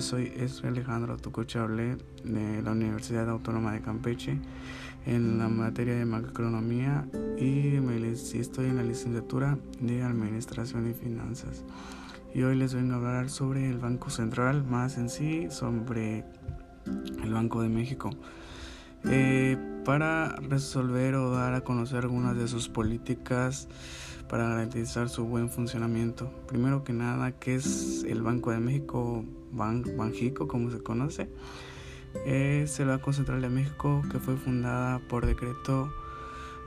Soy Alejandro Tucochable de la Universidad Autónoma de Campeche en la materia de macroeconomía y estoy en la licenciatura de Administración y Finanzas. Y hoy les vengo a hablar sobre el Banco Central, más en sí sobre el Banco de México. Eh, para resolver o dar a conocer algunas de sus políticas para garantizar su buen funcionamiento. Primero que nada, ¿qué es el Banco de México, Ban Banjico, como se conoce? Es el Banco Central de México que fue fundada por decreto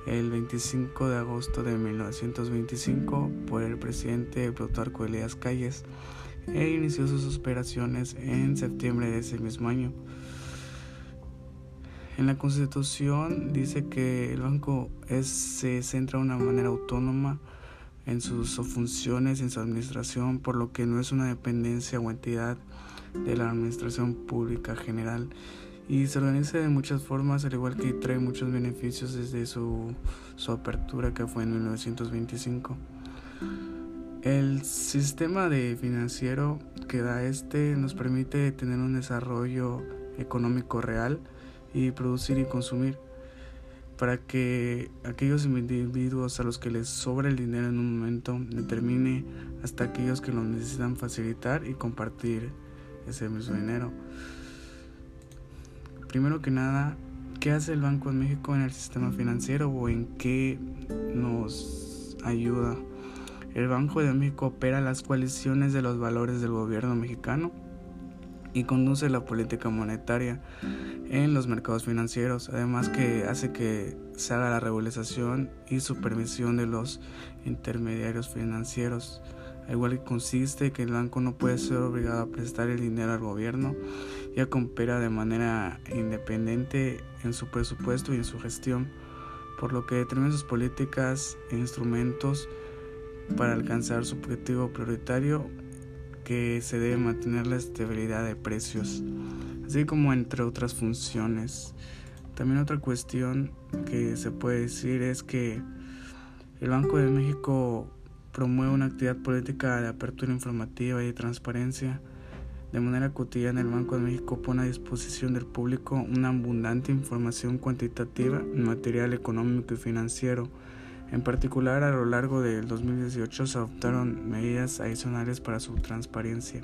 el 25 de agosto de 1925 por el presidente Plutarco Elías Calles e inició sus operaciones en septiembre de ese mismo año. En la Constitución dice que el banco se centra de una manera autónoma en sus funciones, en su administración, por lo que no es una dependencia o entidad de la administración pública general y se organiza de muchas formas, al igual que trae muchos beneficios desde su, su apertura que fue en 1925. El sistema de financiero que da este nos permite tener un desarrollo económico real y producir y consumir para que aquellos individuos a los que les sobra el dinero en un momento determine hasta aquellos que lo necesitan facilitar y compartir ese mismo dinero. Primero que nada, ¿qué hace el Banco de México en el sistema financiero o en qué nos ayuda? El Banco de México opera las coaliciones de los valores del gobierno mexicano y conduce la política monetaria en los mercados financieros, además que hace que se haga la regularización y supervisión de los intermediarios financieros. Al igual que consiste que el banco no puede ser obligado a prestar el dinero al gobierno, ya que opera de manera independiente en su presupuesto y en su gestión, por lo que determina sus políticas e instrumentos para alcanzar su objetivo prioritario que se debe mantener la estabilidad de precios, así como entre otras funciones. También otra cuestión que se puede decir es que el Banco de México promueve una actividad política de apertura informativa y de transparencia. De manera cotidiana, el Banco de México pone a disposición del público una abundante información cuantitativa en material económico y financiero en particular, a lo largo del 2018 se adoptaron medidas adicionales para su transparencia.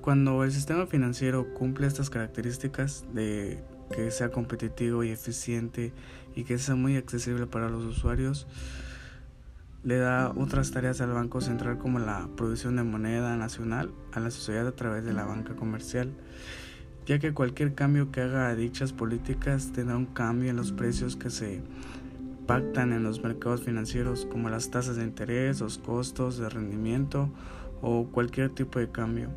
Cuando el sistema financiero cumple estas características de que sea competitivo y eficiente y que sea muy accesible para los usuarios, le da otras tareas al Banco Central como la producción de moneda nacional a la sociedad a través de la banca comercial, ya que cualquier cambio que haga a dichas políticas tendrá un cambio en los precios que se impactan en los mercados financieros como las tasas de interés, los costos de rendimiento o cualquier tipo de cambio.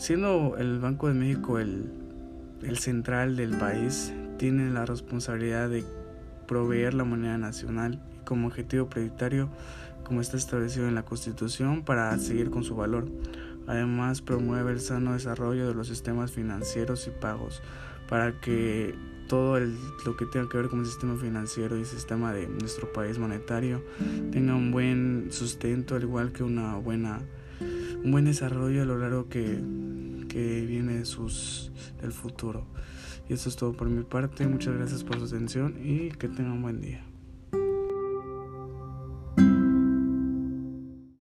Siendo el Banco de México el, el central del país, tiene la responsabilidad de proveer la moneda nacional como objetivo prioritario como está establecido en la Constitución para seguir con su valor. Además, promueve el sano desarrollo de los sistemas financieros y pagos para que todo el, lo que tenga que ver con el sistema financiero y el sistema de nuestro país monetario tenga un buen sustento, al igual que una buena, un buen desarrollo a lo largo que, que viene sus, del futuro. Y eso es todo por mi parte. Muchas gracias por su atención y que tengan un buen día.